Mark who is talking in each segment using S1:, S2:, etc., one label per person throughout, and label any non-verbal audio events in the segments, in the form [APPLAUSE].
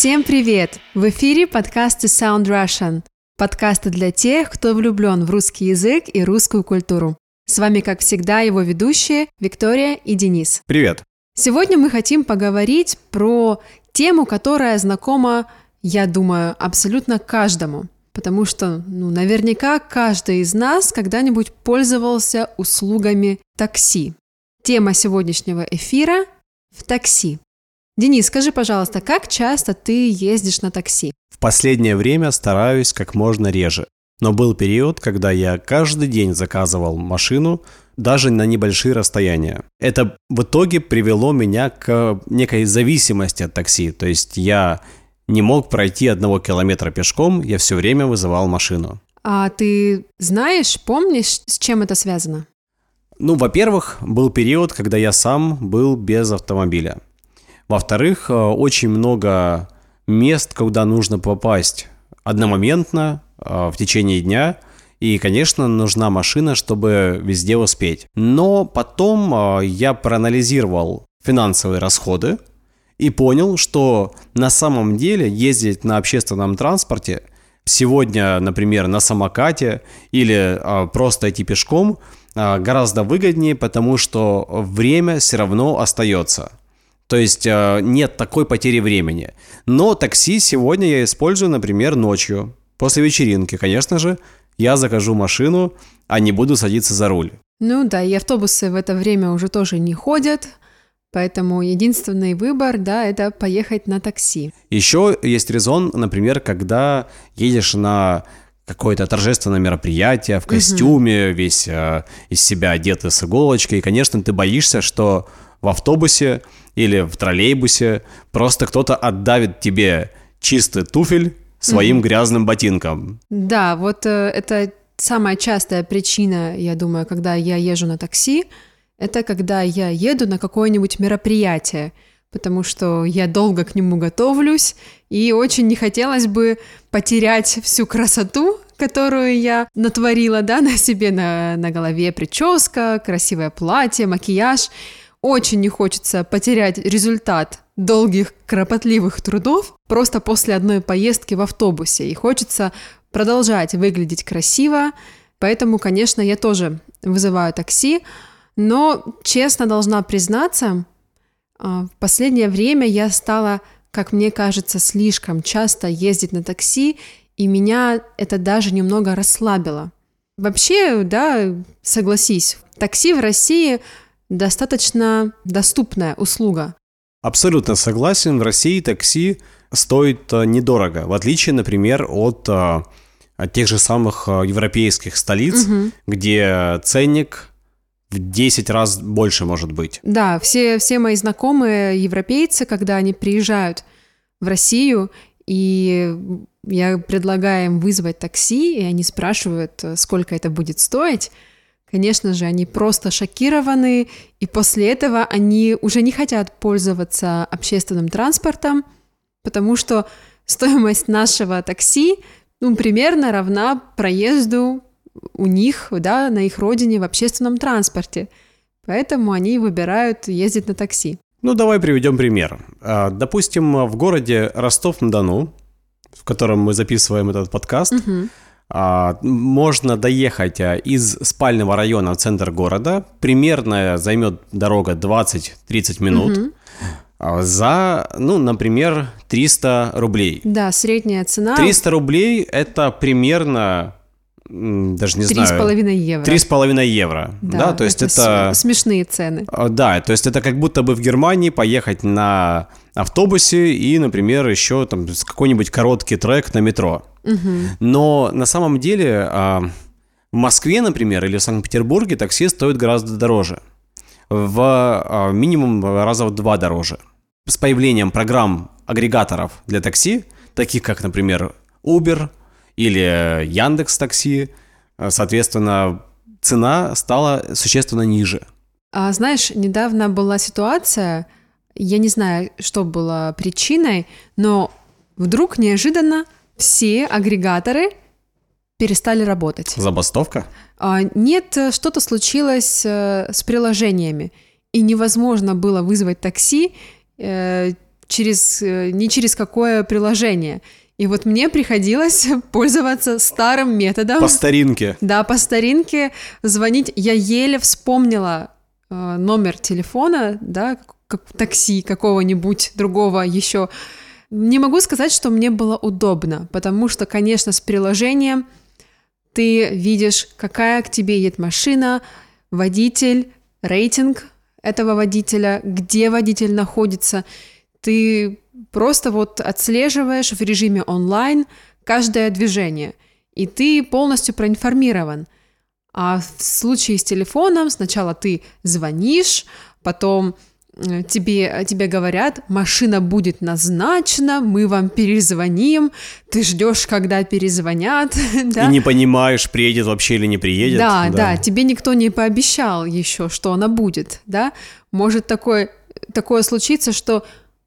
S1: Всем привет! В эфире подкасты Sound Russian. Подкасты для тех, кто влюблен в русский язык и русскую культуру. С вами, как всегда, его ведущие Виктория и Денис.
S2: Привет!
S1: Сегодня мы хотим поговорить про тему, которая знакома, я думаю, абсолютно каждому. Потому что, ну, наверняка каждый из нас когда-нибудь пользовался услугами такси. Тема сегодняшнего эфира – в такси. Денис, скажи, пожалуйста, как часто ты ездишь на такси?
S2: В последнее время стараюсь как можно реже. Но был период, когда я каждый день заказывал машину, даже на небольшие расстояния. Это в итоге привело меня к некой зависимости от такси. То есть я не мог пройти одного километра пешком, я все время вызывал машину.
S1: А ты знаешь, помнишь, с чем это связано?
S2: Ну, во-первых, был период, когда я сам был без автомобиля. Во-вторых, э, очень много мест, куда нужно попасть одномоментно э, в течение дня. И, конечно, нужна машина, чтобы везде успеть. Но потом э, я проанализировал финансовые расходы и понял, что на самом деле ездить на общественном транспорте сегодня, например, на самокате или просто идти пешком – гораздо выгоднее, потому что время все равно остается. То есть а, нет такой потери времени. Но такси сегодня я использую, например, ночью, после вечеринки. Конечно же, я закажу машину, а не буду садиться за руль.
S1: Ну да, и автобусы в это время уже тоже не ходят, Поэтому единственный выбор, да, это поехать на такси.
S2: Еще есть резон, например, когда едешь на какое-то торжественное мероприятие в костюме, угу. весь э, из себя одетый с иголочкой. И, конечно, ты боишься, что в автобусе или в троллейбусе просто кто-то отдавит тебе чистый туфель своим угу. грязным ботинком.
S1: Да, вот э, это самая частая причина, я думаю, когда я езжу на такси, это когда я еду на какое-нибудь мероприятие потому что я долго к нему готовлюсь, и очень не хотелось бы потерять всю красоту, которую я натворила, да, на себе, на, на голове прическа, красивое платье, макияж. Очень не хочется потерять результат долгих, кропотливых трудов просто после одной поездки в автобусе. И хочется продолжать выглядеть красиво, поэтому, конечно, я тоже вызываю такси, но честно должна признаться, а, в последнее время я стала, как мне кажется, слишком часто ездить на такси, и меня это даже немного расслабило. Вообще, да, согласись, такси в России достаточно доступная услуга.
S2: Абсолютно согласен. В России такси стоит э, недорого, в отличие, например, от, э, от тех же самых э, европейских столиц, угу. где ценник в 10 раз больше может быть.
S1: Да, все, все мои знакомые европейцы, когда они приезжают в Россию, и я предлагаю им вызвать такси, и они спрашивают, сколько это будет стоить, конечно же, они просто шокированы, и после этого они уже не хотят пользоваться общественным транспортом, потому что стоимость нашего такси ну, примерно равна проезду у них, да, на их родине в общественном транспорте. Поэтому они выбирают ездить на такси.
S2: Ну, давай приведем пример. А, допустим, в городе Ростов-на-Дону, в котором мы записываем этот подкаст, угу. Можно доехать а, из спального района в центр города. Примерно займет дорога 20-30 минут. Угу за, ну, например, 300 рублей.
S1: Да, средняя цена.
S2: 300 рублей – это примерно даже не 3,5 знаю...
S1: 3,5 евро.
S2: 3,5 евро, да, да то есть это... это...
S1: Смешные цены.
S2: А, да, то есть это как будто бы в Германии поехать на автобусе и, например, еще там какой-нибудь короткий трек на метро. Угу. Но на самом деле а, в Москве, например, или в Санкт-Петербурге такси стоит гораздо дороже. В а, минимум раза в два дороже. С появлением программ агрегаторов для такси, таких как, например, Uber, или Яндекс Такси, э, соответственно, цена стала существенно ниже.
S1: А знаешь, недавно была ситуация, я не знаю, что было причиной, но вдруг неожиданно все агрегаторы перестали работать.
S2: Забастовка?
S1: А, нет, что-то случилось э, с приложениями, и невозможно было вызвать такси. Э, через, э, ни через какое приложение. И вот мне приходилось [LAUGHS] пользоваться старым методом.
S2: По старинке.
S1: Да, по старинке звонить. Я еле вспомнила э, номер телефона, да, как такси какого-нибудь другого еще. Не могу сказать, что мне было удобно, потому что, конечно, с приложением ты видишь, какая к тебе едет машина, водитель, рейтинг этого водителя, где водитель находится. Ты просто вот отслеживаешь в режиме онлайн каждое движение, и ты полностью проинформирован. А в случае с телефоном сначала ты звонишь, потом э, тебе, тебе говорят, машина будет назначена, мы вам перезвоним, ты ждешь, когда перезвонят. [LAUGHS]
S2: да? И не понимаешь, приедет вообще или не приедет.
S1: Да, да, да, тебе никто не пообещал еще, что она будет, да. Может такое, такое случиться, что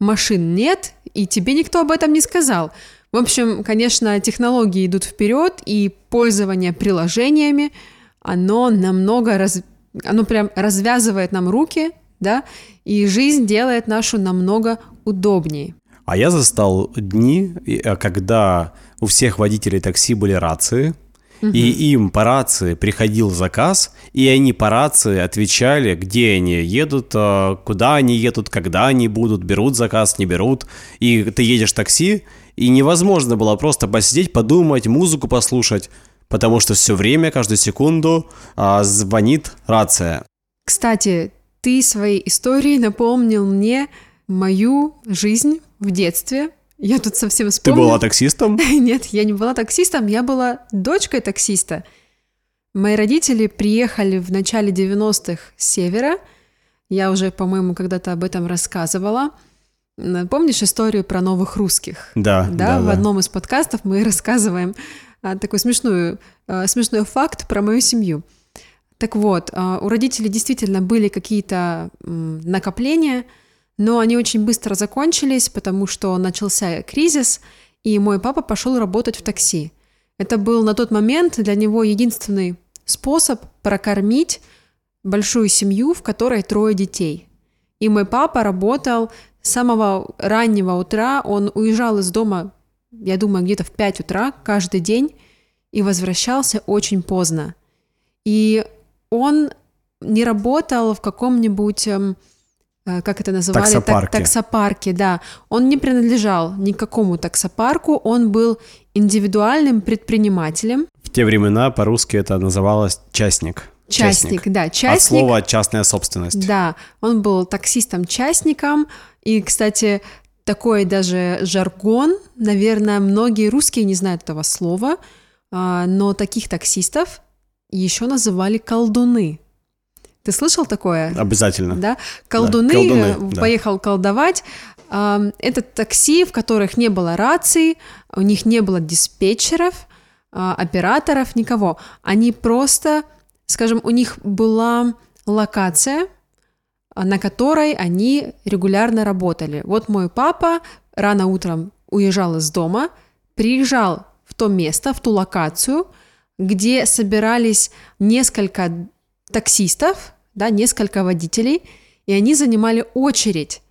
S1: машин нет, и тебе никто об этом не сказал. В общем, конечно, технологии идут вперед, и пользование приложениями, оно намного, раз... оно прям развязывает нам руки, да, и жизнь делает нашу намного удобнее.
S2: А я застал дни, э, когда у всех водителей такси были рации, и им по рации приходил заказ, и они по рации отвечали, где они едут, а, куда они едут, когда они будут, берут заказ, не берут. И ты едешь в такси, и невозможно было просто посидеть, подумать, музыку послушать, потому что все время, каждую секунду а, звонит рация.
S1: Кстати, ты своей историей напомнил мне мою жизнь в детстве, я тут совсем вспомнила.
S2: Ты была таксистом? [LAUGHS]
S1: Нет, я не была таксистом, я была дочкой таксиста. Мои родители приехали в начале 90-х с севера. Я уже, по-моему, когда-то об этом рассказывала. Помнишь историю про новых русских?
S2: Да,
S1: да. да в да. одном из подкастов мы [LAUGHS] рассказываем а, такой смешную, а, смешной факт про мою семью. Так вот, а, у родителей действительно были какие-то накопления – но они очень быстро закончились, потому что начался кризис, и мой папа пошел работать в такси. Это был на тот момент для него единственный способ прокормить большую семью, в которой трое детей. И мой папа работал с самого раннего утра, он уезжал из дома, я думаю, где-то в 5 утра каждый день и возвращался очень поздно. И он не работал в каком-нибудь эм, как это называли?
S2: Таксопарки.
S1: Так, таксопарки, да. Он не принадлежал никакому таксопарку, он был индивидуальным предпринимателем.
S2: В те времена по-русски это называлось частник.
S1: Частник, частник. да, частник. От
S2: слова частная собственность.
S1: Да, он был таксистом-частником, и, кстати, такой даже жаргон, наверное, многие русские не знают этого слова, а, но таких таксистов еще называли колдуны. Ты слышал такое?
S2: Обязательно.
S1: Да? Колдуны, да, колдуны поехал да. колдовать. Это такси, в которых не было раций, у них не было диспетчеров, а, операторов, никого. Они просто, скажем, у них была локация, на которой они регулярно работали. Вот мой папа рано утром уезжал из дома, приезжал в то место, в ту локацию, где собирались несколько таксистов, да, несколько водителей, и они занимали очередь.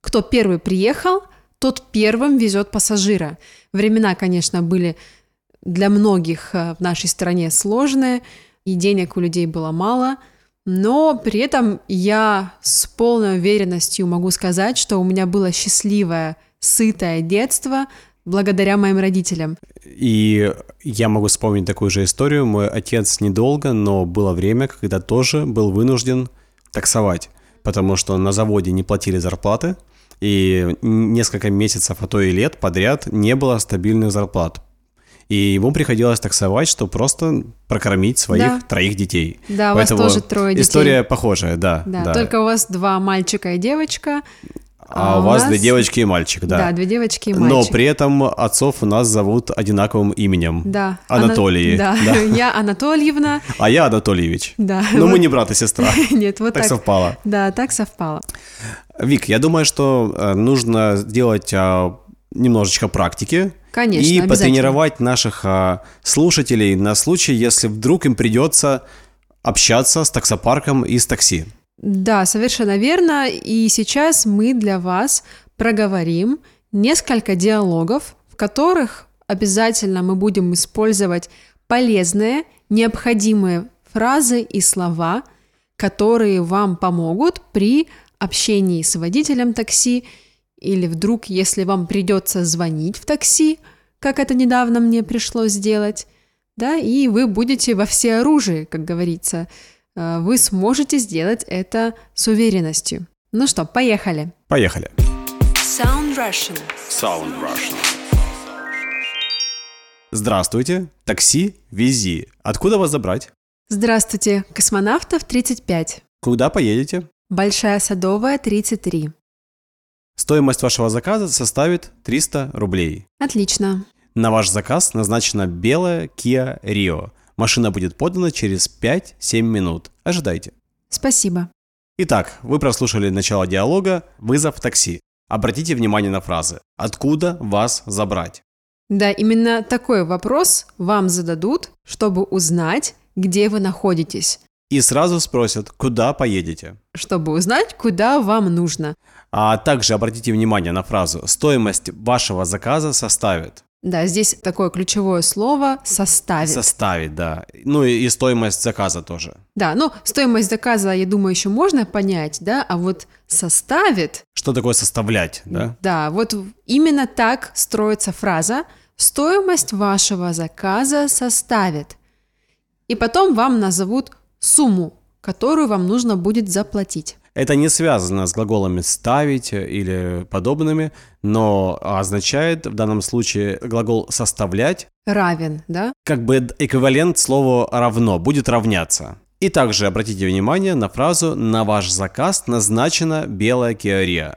S1: Кто первый приехал, тот первым везет пассажира. Времена, конечно, были для многих э, в нашей стране сложные, и денег у людей было мало, но при этом я с полной уверенностью могу сказать, что у меня было счастливое, сытое детство благодаря моим родителям.
S2: И я могу вспомнить такую же историю. Мой отец недолго, но было время, когда тоже был вынужден таксовать, потому что на заводе не платили зарплаты, и несколько месяцев, а то и лет подряд не было стабильных зарплат. И ему приходилось таксовать, чтобы просто прокормить своих да. троих детей.
S1: Да, Поэтому у вас тоже трое детей.
S2: История похожая, да,
S1: да. Да, только у вас два мальчика и девочка.
S2: А, а у вас нас... две девочки и мальчик, да.
S1: Да, две девочки и мальчик.
S2: Но при этом отцов у нас зовут одинаковым именем.
S1: Да.
S2: Анатолий.
S1: Ана... Да. [LAUGHS] да. Я Анатольевна.
S2: А я Анатольевич.
S1: Да.
S2: Но вот. мы не брат и сестра. [LAUGHS]
S1: Нет, вот так.
S2: Так совпало.
S1: Да, так совпало.
S2: Вик, я думаю, что э, нужно сделать а, немножечко практики.
S1: Конечно,
S2: И потренировать наших а, слушателей на случай, если вдруг им придется общаться с таксопарком и с такси.
S1: Да, совершенно верно. И сейчас мы для вас проговорим несколько диалогов, в которых обязательно мы будем использовать полезные, необходимые фразы и слова, которые вам помогут при общении с водителем такси или вдруг, если вам придется звонить в такси, как это недавно мне пришлось сделать, да, и вы будете во всеоружии, как говорится, вы сможете сделать это с уверенностью. Ну что, поехали.
S2: Поехали.
S3: Sound Russian.
S2: Sound Russian. Здравствуйте, такси, вези. Откуда вас забрать?
S1: Здравствуйте, космонавтов 35.
S2: Куда поедете?
S1: Большая Садовая 33.
S2: Стоимость вашего заказа составит 300 рублей.
S1: Отлично.
S2: На ваш заказ назначена белая Kia Rio. Машина будет подана через 5-7 минут. Ожидайте.
S1: Спасибо.
S2: Итак, вы прослушали начало диалога «Вызов такси». Обратите внимание на фразы «Откуда вас забрать?».
S1: Да, именно такой вопрос вам зададут, чтобы узнать, где вы находитесь,
S2: И сразу спросят «Куда поедете?».
S1: чтобы узнать, куда вам нужно.
S2: А также обратите внимание на фразу «Стоимость вашего заказа составит».
S1: Да, здесь такое ключевое слово «составит».
S2: Составит, да. Ну и, и стоимость заказа тоже.
S1: Да, ну, стоимость заказа, я думаю, еще можно понять, да, а вот составит,
S2: Что такое составлять, да?
S1: да, вот именно так строится фраза «стоимость вашего заказа составит». И потом вам назовут сумму, которую вам нужно будет заплатить.
S2: Это не связано с глаголами «ставить» или подобными, но означает в данном случае глагол «составлять»
S1: Равен, да?
S2: как бы эквивалент слову «равно», будет равняться. И также обратите внимание на фразу «На ваш заказ назначена белая Rio».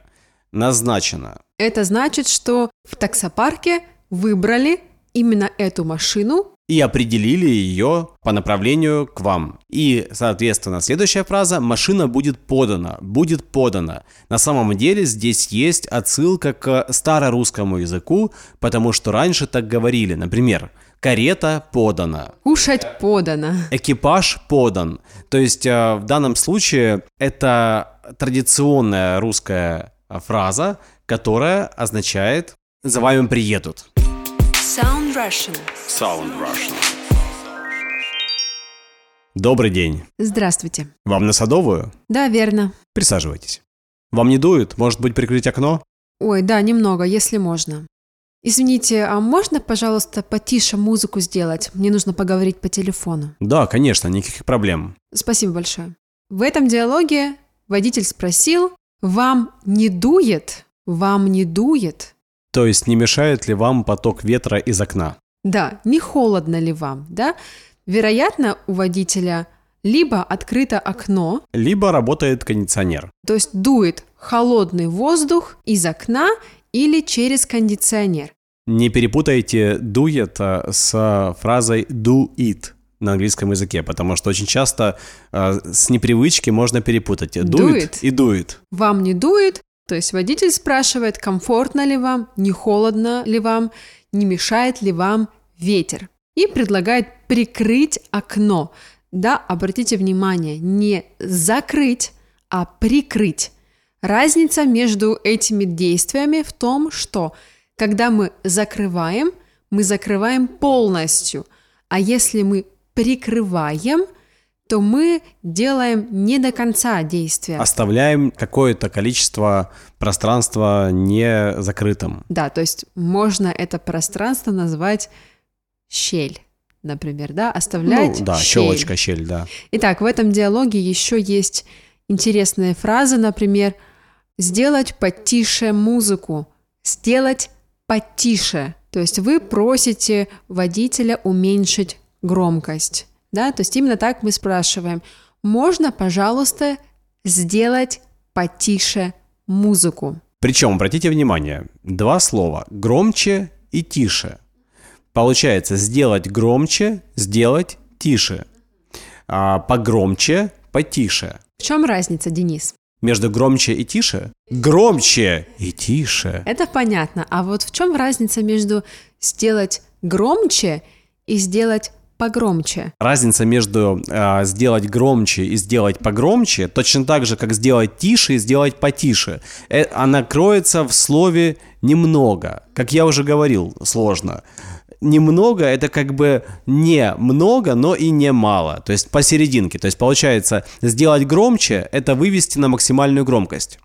S2: Назначена.
S1: Это значит, что в таксопарке выбрали именно эту машину,
S2: И определили ее по направлению к вам. И, соответственно, следующая фраза «машина будет подана», «будет подана». На самом деле здесь есть отсылка к старорусскому языку, потому что раньше так говорили. Например, «карета подана»,
S1: кушать подано.
S2: экипаж подан. То есть э, в данном случае это традиционная русская фраза, которая означает «за вами приедут».
S3: Sound Russian.
S2: Sound Russian. Добрый день.
S1: Здравствуйте.
S2: Вам на Садовую?
S1: Да, верно.
S2: Присаживайтесь. Вам не дует? Может быть, прикрыть окно?
S1: Ой, да, немного, если можно. Извините, а можно, пожалуйста, потише музыку сделать? Мне нужно поговорить по телефону.
S2: Да, конечно, никаких проблем.
S1: Спасибо большое. В этом диалоге водитель спросил, вам не дует? Вам не дует?
S2: То есть не мешает ли вам поток ветра из окна?
S1: Да, не холодно ли вам, да? Вероятно, у водителя либо открыто окно,
S2: Либо работает кондиционер.
S1: то есть дует холодный воздух из окна или через кондиционер.
S2: Не перепутайте дует а, с фразой do it на английском языке, потому что очень часто а, с непривычки можно перепутать. Дует
S1: Дует.
S2: и дует.
S1: Вам не дует, то есть водитель спрашивает, комфортно ли вам, не холодно ли вам, не мешает ли вам ветер. И предлагает прикрыть окно. Да, обратите внимание, не закрыть, а прикрыть. Разница между этими действиями в том, что когда мы закрываем, мы закрываем полностью, а если мы прикрываем, то мы делаем не до конца действия.
S2: Оставляем какое-то количество пространства не закрытым.
S1: Да, то есть можно это пространство назвать щель, например, да, оставлять
S2: ну, да,
S1: щель.
S2: щелочка, щель, да.
S1: Итак, в этом диалоге еще есть интересные фразы, например, сделать потише музыку, сделать потише. То есть вы просите водителя уменьшить громкость, да, то есть именно так мы спрашиваем, можно, пожалуйста, сделать потише музыку.
S2: Причем, обратите внимание, два слова «громче» и «тише». Получается, сделать громче, сделать тише. А погромче, потише.
S1: В чем разница, Денис?
S2: Между громче и тише? Громче и тише.
S1: Это понятно. А вот в чем разница между сделать громче и сделать погромче.
S2: Разница между э, сделать громче и сделать погромче, точно так же, как сделать тише и сделать потише. Э, она кроется в слове немного. Как я уже говорил, сложно. Немного это как бы не много, но и не мало. То есть посерединке. То есть получается, сделать громче это вывести на максимальную громкость.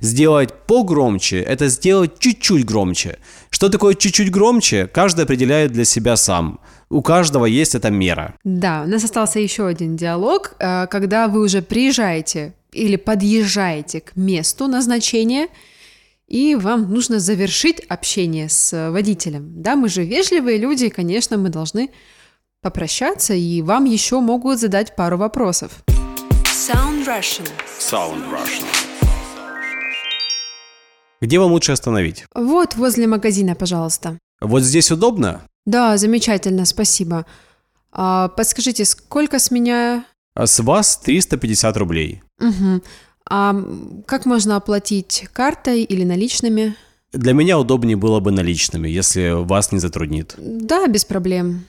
S2: Сделать погромче – это сделать чуть-чуть громче. Что такое чуть-чуть громче, каждый определяет для себя сам. У каждого есть эта мера.
S1: Да, у нас остался еще один диалог, э, когда вы уже приезжаете или подъезжаете к месту назначения, и вам нужно завершить общение с водителем. Да, мы же вежливые люди, и, конечно, мы должны попрощаться, и вам еще могут задать пару вопросов.
S3: Sound Russian.
S2: Sound Russian. Где вам лучше остановить?
S1: Вот возле магазина, пожалуйста.
S2: Вот здесь удобно?
S1: Да, замечательно, спасибо. А, подскажите, сколько с меня?
S2: С вас 350 рублей.
S1: Угу. А как можно оплатить картой или наличными?
S2: Для меня удобнее было бы наличными, если вас не затруднит.
S1: Да, без проблем.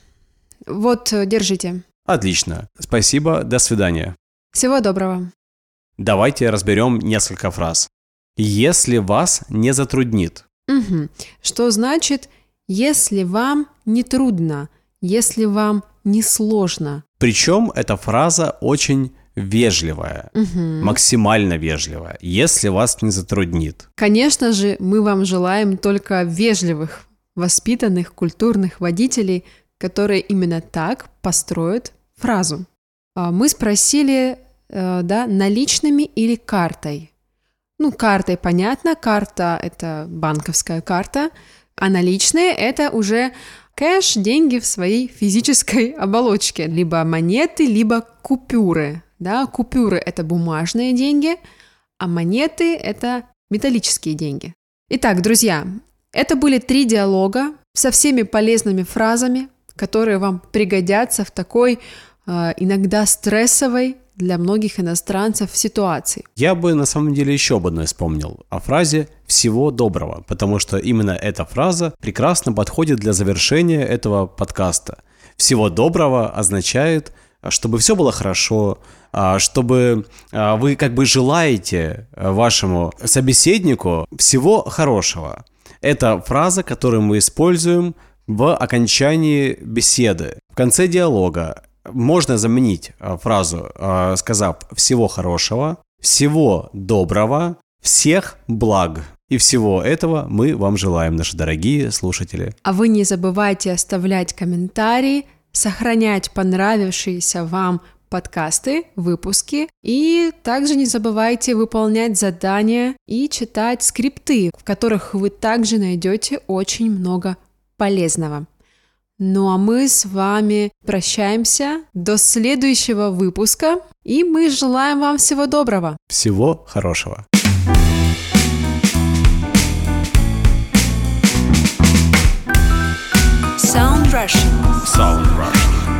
S1: Вот, э, держите.
S2: Отлично. Спасибо. До свидания.
S1: Всего доброго.
S2: Давайте разберем несколько фраз. Если вас не затруднит.
S1: Угу. Что значит, если вам не трудно, если вам не сложно?
S2: Причем эта фраза очень вежливая,
S1: Угу.
S2: максимально вежливая, если вас не затруднит.
S1: Конечно же, мы вам желаем только вежливых, воспитанных, культурных водителей, которые именно так построят фразу. А Мы спросили, э, да, наличными или картой. Ну, картой понятно, карта – это банковская карта, а наличные – это уже кэш, деньги в своей физической [LAUGHS] оболочке, либо монеты, либо купюры. Да, купюры – это бумажные деньги, а монеты – это металлические деньги. Итак, друзья, это были три диалога со всеми полезными фразами, которые вам пригодятся в такой э, иногда стрессовой для многих иностранцев ситуации.
S2: Я бы на самом деле еще об одной вспомнил, о фразе «всего доброго», потому что именно эта фраза прекрасно подходит для завершения этого подкаста. «Всего доброго» означает, чтобы все было хорошо, а, чтобы а, вы как бы желаете а, вашему собеседнику всего хорошего. Это фраза, которую мы используем в окончании беседы. В конце диалога можно заменить а, фразу, а, сказав «всего хорошего», «всего доброго», «всех благ». И всего этого мы вам желаем, наши дорогие слушатели.
S1: А вы не забывайте оставлять комментарии, сохранять понравившиеся вам подкасты, выпуски. И также не забывайте выполнять задания и читать скрипты, в которых вы также найдете очень много полезного. Ну а мы с вами прощаемся до следующего выпуска, и мы желаем вам всего доброго.
S2: Всего хорошего.
S3: Sound Russian.
S2: Sound Rush.